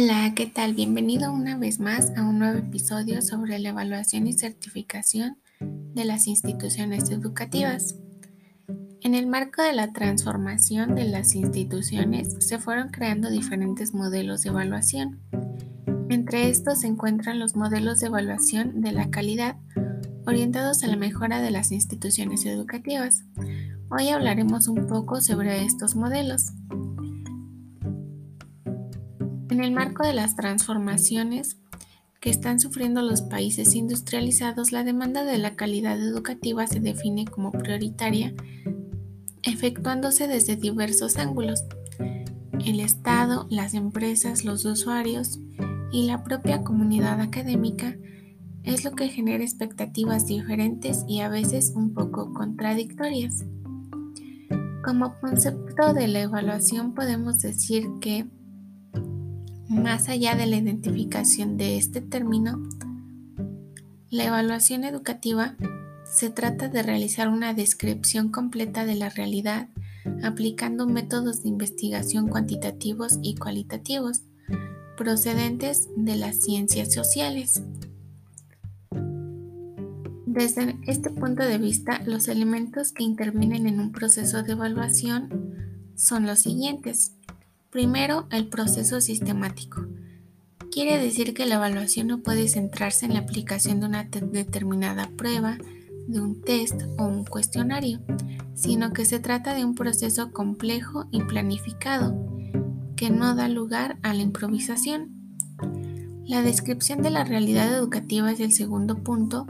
Hola, ¿qué tal? Bienvenido una vez más a un nuevo episodio sobre la evaluación y certificación de las instituciones educativas. En el marco de la transformación de las instituciones se fueron creando diferentes modelos de evaluación. Entre estos se encuentran los modelos de evaluación de la calidad orientados a la mejora de las instituciones educativas. Hoy hablaremos un poco sobre estos modelos. En el marco de las transformaciones que están sufriendo los países industrializados, la demanda de la calidad educativa se define como prioritaria, efectuándose desde diversos ángulos. El Estado, las empresas, los usuarios y la propia comunidad académica es lo que genera expectativas diferentes y a veces un poco contradictorias. Como concepto de la evaluación podemos decir que más allá de la identificación de este término, la evaluación educativa se trata de realizar una descripción completa de la realidad aplicando métodos de investigación cuantitativos y cualitativos procedentes de las ciencias sociales. Desde este punto de vista, los elementos que intervienen en un proceso de evaluación son los siguientes. Primero, el proceso sistemático. Quiere decir que la evaluación no puede centrarse en la aplicación de una determinada prueba, de un test o un cuestionario, sino que se trata de un proceso complejo y planificado que no da lugar a la improvisación. La descripción de la realidad educativa es el segundo punto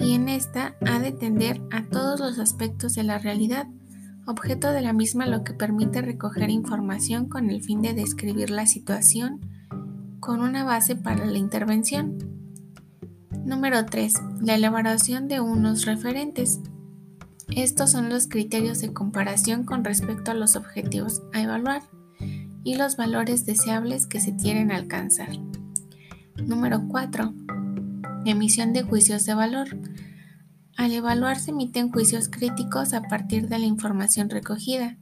y en esta ha de tender a todos los aspectos de la realidad objeto de la misma lo que permite recoger información con el fin de describir la situación con una base para la intervención. Número 3. La elaboración de unos referentes. Estos son los criterios de comparación con respecto a los objetivos a evaluar y los valores deseables que se quieren alcanzar. Número 4. Emisión de juicios de valor. Al evaluar se emiten juicios críticos a partir de la información recogida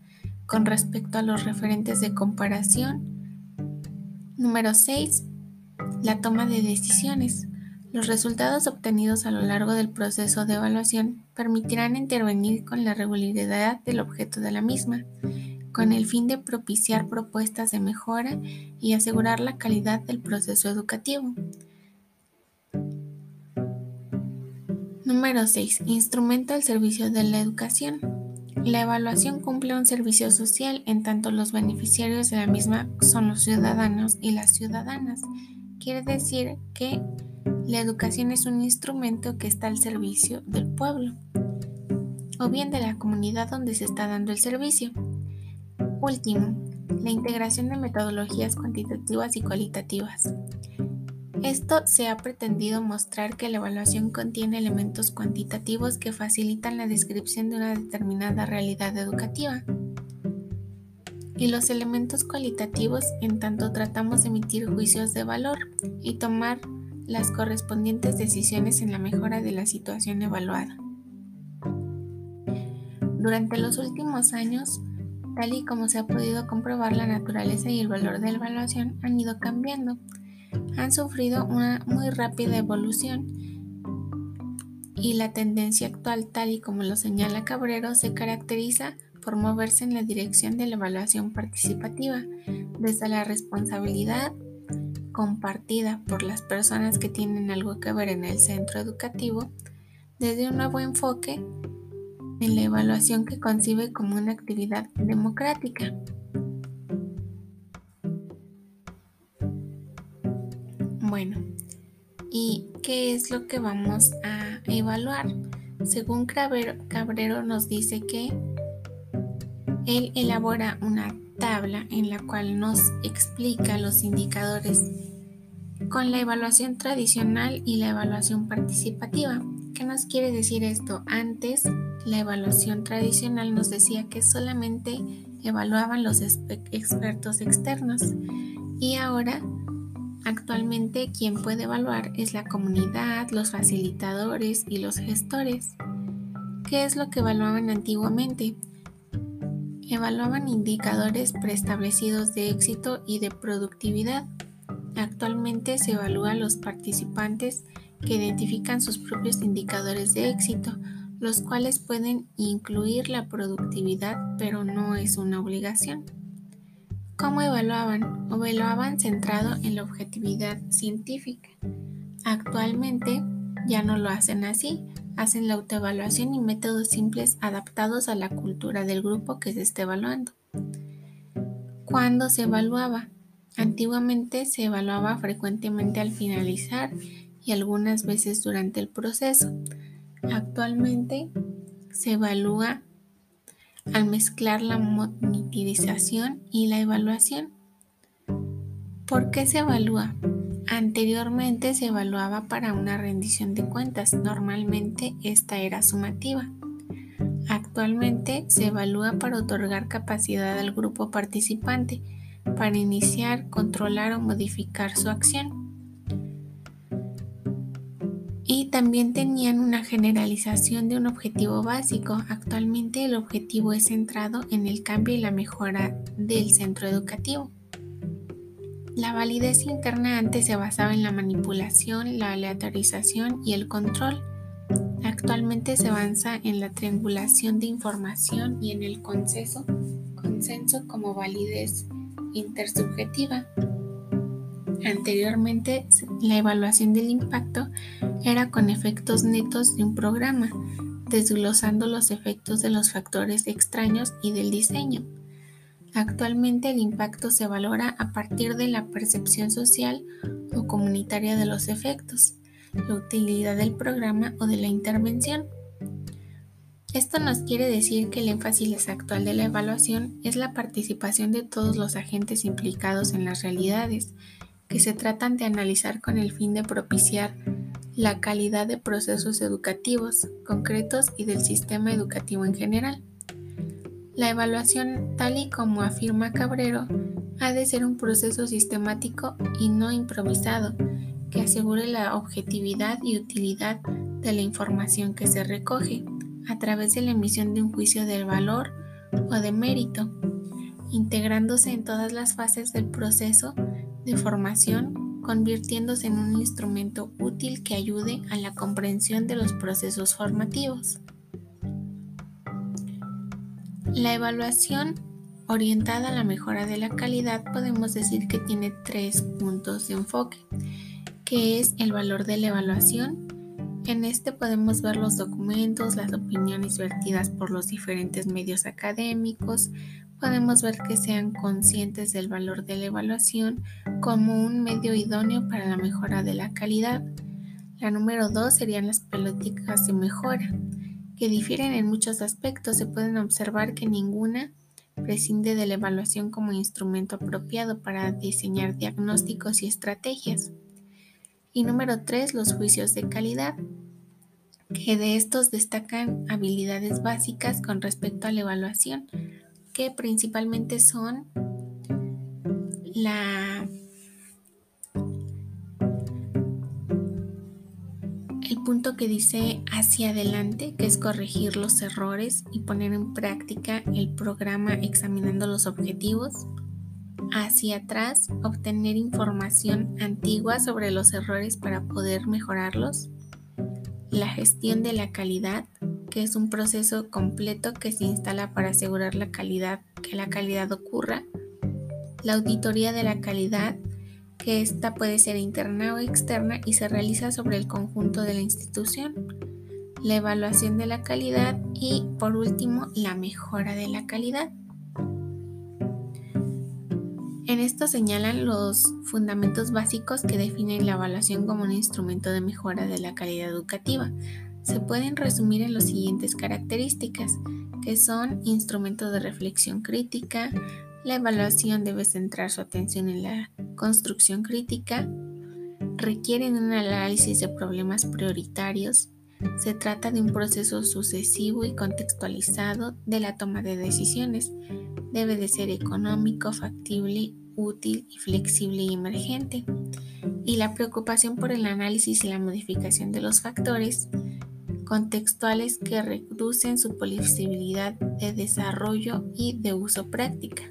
con respecto a los referentes de comparación. Número 6. La toma de decisiones. Los resultados obtenidos a lo largo del proceso de evaluación permitirán intervenir con la regularidad del objeto de la misma, con el fin de propiciar propuestas de mejora y asegurar la calidad del proceso educativo. Número 6. Instrumento al servicio de la educación. La evaluación cumple un servicio social en tanto los beneficiarios de la misma son los ciudadanos y las ciudadanas. Quiere decir que la educación es un instrumento que está al servicio del pueblo o bien de la comunidad donde se está dando el servicio. Último, la integración de metodologías cuantitativas y cualitativas. Esto se ha pretendido mostrar que la evaluación contiene elementos cuantitativos que facilitan la descripción de una determinada realidad educativa y los elementos cualitativos en tanto tratamos de emitir juicios de valor y tomar las correspondientes decisiones en la mejora de la situación evaluada. Durante los últimos años, tal y como se ha podido comprobar, la naturaleza y el valor de la evaluación han ido cambiando han sufrido una muy rápida evolución y la tendencia actual, tal y como lo señala Cabrero, se caracteriza por moverse en la dirección de la evaluación participativa, desde la responsabilidad compartida por las personas que tienen algo que ver en el centro educativo, desde un nuevo enfoque en la evaluación que concibe como una actividad democrática. Bueno, ¿y qué es lo que vamos a evaluar? Según Cabrero, nos dice que él elabora una tabla en la cual nos explica los indicadores con la evaluación tradicional y la evaluación participativa. ¿Qué nos quiere decir esto? Antes la evaluación tradicional nos decía que solamente evaluaban los expertos externos y ahora Actualmente quien puede evaluar es la comunidad, los facilitadores y los gestores. ¿Qué es lo que evaluaban antiguamente? Evaluaban indicadores preestablecidos de éxito y de productividad. Actualmente se evalúa a los participantes que identifican sus propios indicadores de éxito, los cuales pueden incluir la productividad, pero no es una obligación. ¿Cómo evaluaban? Evaluaban centrado en la objetividad científica. Actualmente ya no lo hacen así, hacen la autoevaluación y métodos simples adaptados a la cultura del grupo que se esté evaluando. ¿Cuándo se evaluaba? Antiguamente se evaluaba frecuentemente al finalizar y algunas veces durante el proceso. Actualmente se evalúa al mezclar la monitorización y la evaluación. ¿Por qué se evalúa? Anteriormente se evaluaba para una rendición de cuentas, normalmente esta era sumativa. Actualmente se evalúa para otorgar capacidad al grupo participante, para iniciar, controlar o modificar su acción. Y también tenían una generalización de un objetivo básico. Actualmente el objetivo es centrado en el cambio y la mejora del centro educativo. La validez interna antes se basaba en la manipulación, la aleatorización y el control. Actualmente se avanza en la triangulación de información y en el consenso, consenso como validez intersubjetiva. Anteriormente, la evaluación del impacto era con efectos netos de un programa, desglosando los efectos de los factores extraños y del diseño. Actualmente el impacto se valora a partir de la percepción social o comunitaria de los efectos, la utilidad del programa o de la intervención. Esto nos quiere decir que el énfasis actual de la evaluación es la participación de todos los agentes implicados en las realidades que se tratan de analizar con el fin de propiciar la calidad de procesos educativos concretos y del sistema educativo en general. La evaluación, tal y como afirma Cabrero, ha de ser un proceso sistemático y no improvisado, que asegure la objetividad y utilidad de la información que se recoge a través de la emisión de un juicio de valor o de mérito, integrándose en todas las fases del proceso de formación, convirtiéndose en un instrumento útil que ayude a la comprensión de los procesos formativos. La evaluación orientada a la mejora de la calidad podemos decir que tiene tres puntos de enfoque, que es el valor de la evaluación. En este podemos ver los documentos, las opiniones vertidas por los diferentes medios académicos, podemos ver que sean conscientes del valor de la evaluación como un medio idóneo para la mejora de la calidad. La número dos serían las políticas de mejora, que difieren en muchos aspectos. Se pueden observar que ninguna prescinde de la evaluación como instrumento apropiado para diseñar diagnósticos y estrategias. Y número tres, los juicios de calidad, que de estos destacan habilidades básicas con respecto a la evaluación, que principalmente son la el punto que dice hacia adelante, que es corregir los errores y poner en práctica el programa examinando los objetivos. Hacia atrás, obtener información antigua sobre los errores para poder mejorarlos. La gestión de la calidad, que es un proceso completo que se instala para asegurar la calidad, que la calidad ocurra. La auditoría de la calidad, que esta puede ser interna o externa y se realiza sobre el conjunto de la institución. La evaluación de la calidad y, por último, la mejora de la calidad. En esto señalan los fundamentos básicos que definen la evaluación como un instrumento de mejora de la calidad educativa, se pueden resumir en las siguientes características, que son instrumentos de reflexión crítica, la evaluación debe centrar su atención en la construcción crítica, requieren un análisis de problemas prioritarios, se trata de un proceso sucesivo y contextualizado de la toma de decisiones, debe de ser económico, factible, útil y flexible y emergente, y la preocupación por el análisis y la modificación de los factores contextuales que reducen su posibilidad de desarrollo y de uso práctica.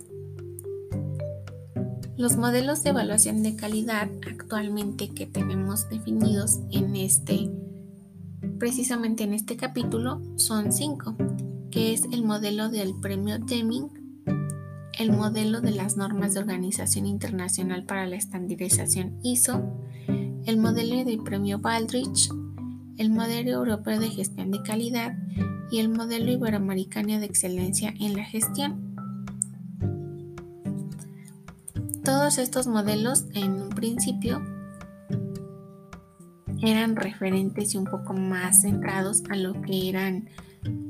Los modelos de evaluación de calidad actualmente que tenemos definidos en este, precisamente en este capítulo, son cinco, que es el modelo del premio Deming, el modelo de las normas de Organización Internacional para la Estandarización ISO, el modelo del premio Baldrige, el modelo europeo de gestión de calidad y el modelo iberoamericano de excelencia en la gestión. Todos estos modelos en un principio eran referentes y un poco más centrados a lo que eran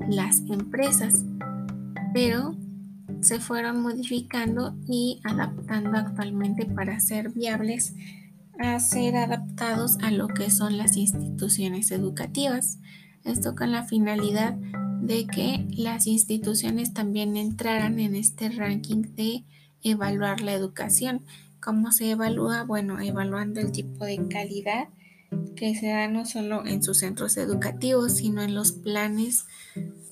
las empresas, pero se fueron modificando y adaptando actualmente para ser viables a ser adaptados a lo que son las instituciones educativas. Esto con la finalidad de que las instituciones también entraran en este ranking de evaluar la educación. ¿Cómo se evalúa? Bueno, evaluando el tipo de calidad que se da no solo en sus centros educativos, sino en los planes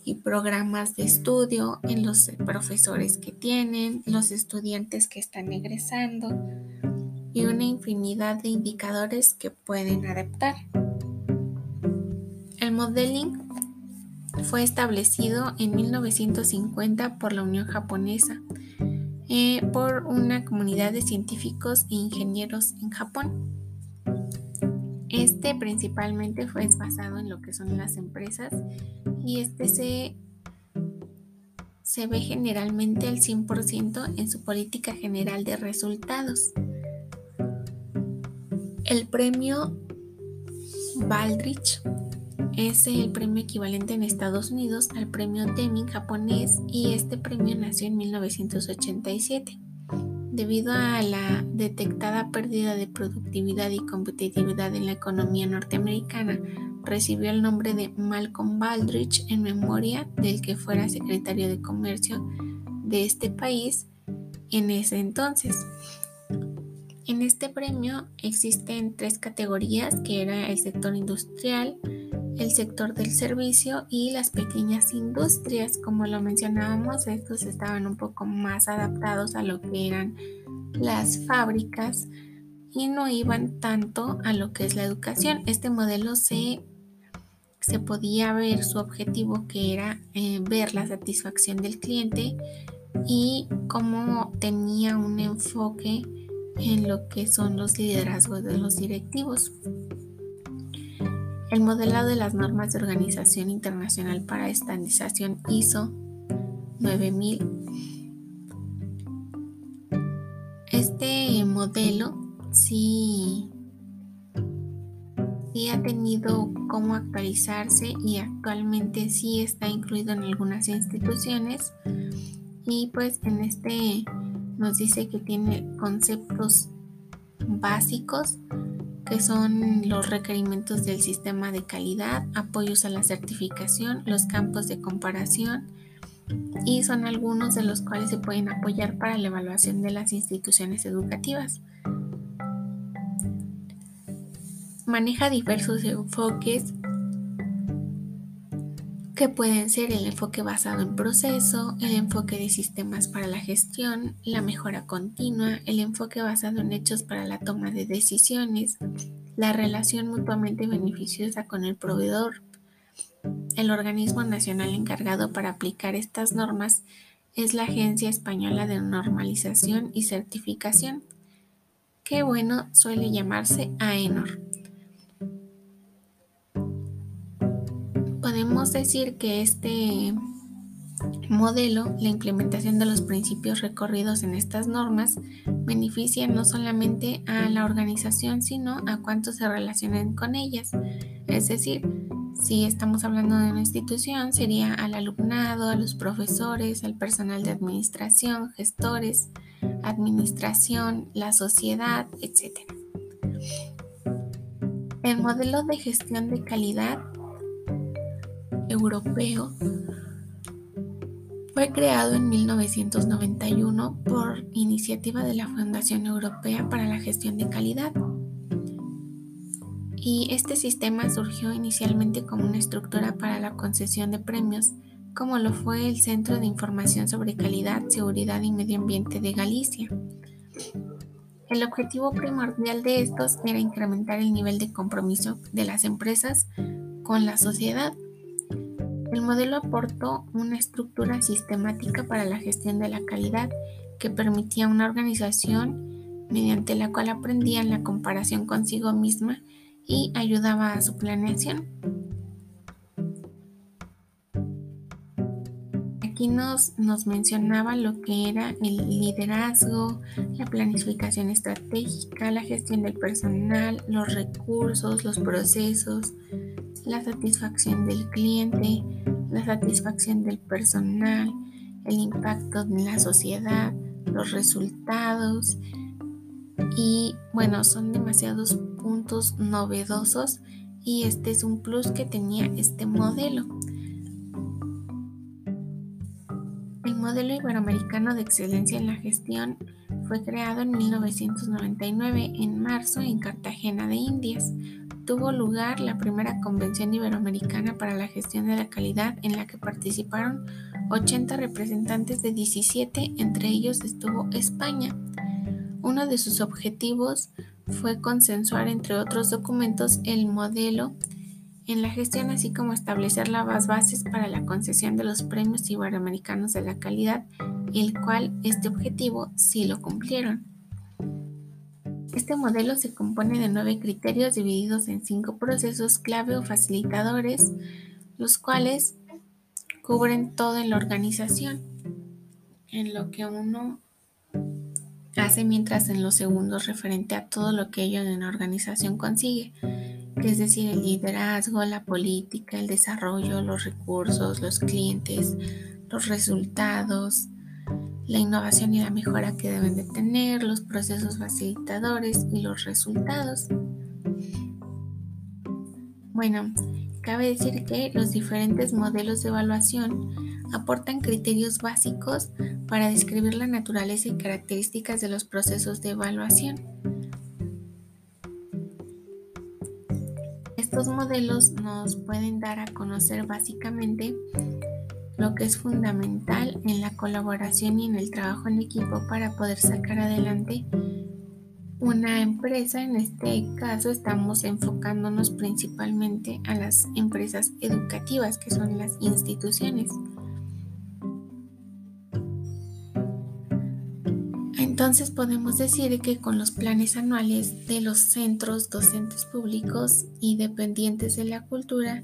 y programas de estudio, en los profesores que tienen, los estudiantes que están egresando y una infinidad de indicadores que pueden adaptar. El modeling fue establecido en 1950 por la Unión Japonesa, eh, por una comunidad de científicos e ingenieros en Japón. Este principalmente fue basado en lo que son las empresas y este se, se ve generalmente al 100% en su política general de resultados. El premio Baldrige es el premio equivalente en Estados Unidos al premio Deming japonés y este premio nació en 1987. Debido a la detectada pérdida de productividad y competitividad en la economía norteamericana, recibió el nombre de Malcolm Baldrige en memoria del que fuera secretario de Comercio de este país en ese entonces. En este premio existen tres categorías, que era el sector industrial, el sector del servicio y las pequeñas industrias. Como lo mencionábamos, estos estaban un poco más adaptados a lo que eran las fábricas y no iban tanto a lo que es la educación. Este modelo se, se podía ver su objetivo que era eh, ver la satisfacción del cliente y cómo tenía un enfoque en lo que son los liderazgos de los directivos. El modelado de las normas de Organización Internacional para Estandarización ISO 9000. Este modelo sí, sí ha tenido cómo actualizarse y actualmente sí está incluido en algunas instituciones y pues en este nos dice que tiene conceptos básicos que son los requerimientos del sistema de calidad, apoyos a la certificación, los campos de comparación y son algunos de los cuales se pueden apoyar para la evaluación de las instituciones educativas. Maneja diversos enfoques que pueden ser el enfoque basado en proceso, el enfoque de sistemas para la gestión, la mejora continua, el enfoque basado en hechos para la toma de decisiones, la relación mutuamente beneficiosa con el proveedor. El organismo nacional encargado para aplicar estas normas es la Agencia Española de Normalización y Certificación, que bueno suele llamarse AENOR. Podemos decir que este modelo, la implementación de los principios recorridos en estas normas, beneficia no solamente a la organización, sino a cuantos se relacionen con ellas. Es decir, si estamos hablando de una institución, sería al alumnado, a los profesores, al personal de administración, gestores, administración, la sociedad, etc. El modelo de gestión de calidad europeo fue creado en 1991 por iniciativa de la Fundación Europea para la Gestión de Calidad. Y este sistema surgió inicialmente como una estructura para la concesión de premios, como lo fue el Centro de Información sobre Calidad, Seguridad y Medio Ambiente de Galicia. El objetivo primordial de estos era incrementar el nivel de compromiso de las empresas con la sociedad. El modelo aportó una estructura sistemática para la gestión de la calidad que permitía una organización mediante la cual aprendían la comparación consigo misma y ayudaba a su planeación. Aquí nos, nos mencionaba lo que era el liderazgo, la planificación estratégica, la gestión del personal, los recursos, los procesos, la satisfacción del cliente, la satisfacción del personal, el impacto en la sociedad, los resultados y bueno, son demasiados puntos novedosos y este es un plus que tenía este modelo. El modelo iberoamericano de excelencia en la gestión fue creado en 1999 en marzo en Cartagena de Indias. Tuvo lugar la primera convención iberoamericana para la gestión de la calidad en la que participaron 80 representantes de 17, entre ellos estuvo España. Uno de sus objetivos fue consensuar, entre otros documentos, el modelo en la gestión, así como establecer las bases para la concesión de los premios iberoamericanos de la calidad, el cual este objetivo sí lo cumplieron. Este modelo se compone de nueve criterios divididos en cinco procesos clave o facilitadores, los cuales cubren todo en la organización, en lo que uno hace mientras en los segundos referente a todo lo que ello en la organización consigue, es decir, el liderazgo, la política, el desarrollo, los recursos, los clientes, los resultados, la innovación y la mejora que deben de tener, los procesos facilitadores y los resultados. Bueno, Cabe decir que los diferentes modelos de evaluación aportan criterios básicos para describir la naturaleza y características de los procesos de evaluación. Estos modelos nos pueden dar a conocer básicamente lo que es fundamental en la colaboración y en el trabajo en equipo para poder sacar adelante una empresa. En este caso estamos enfocándonos principalmente a las empresas educativas, que son las instituciones. Entonces podemos decir que con los planes anuales de los centros docentes públicos y dependientes de la cultura,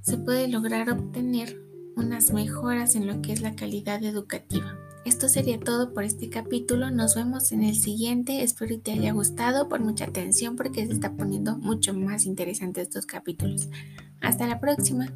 se puede lograr obtener unas mejoras en lo que es la calidad educativa. Esto sería todo por este capítulo. Nos vemos en el siguiente. Espero que te haya gustado. Por mucha atención porque se está poniendo mucho más interesante estos capítulos. Hasta la próxima.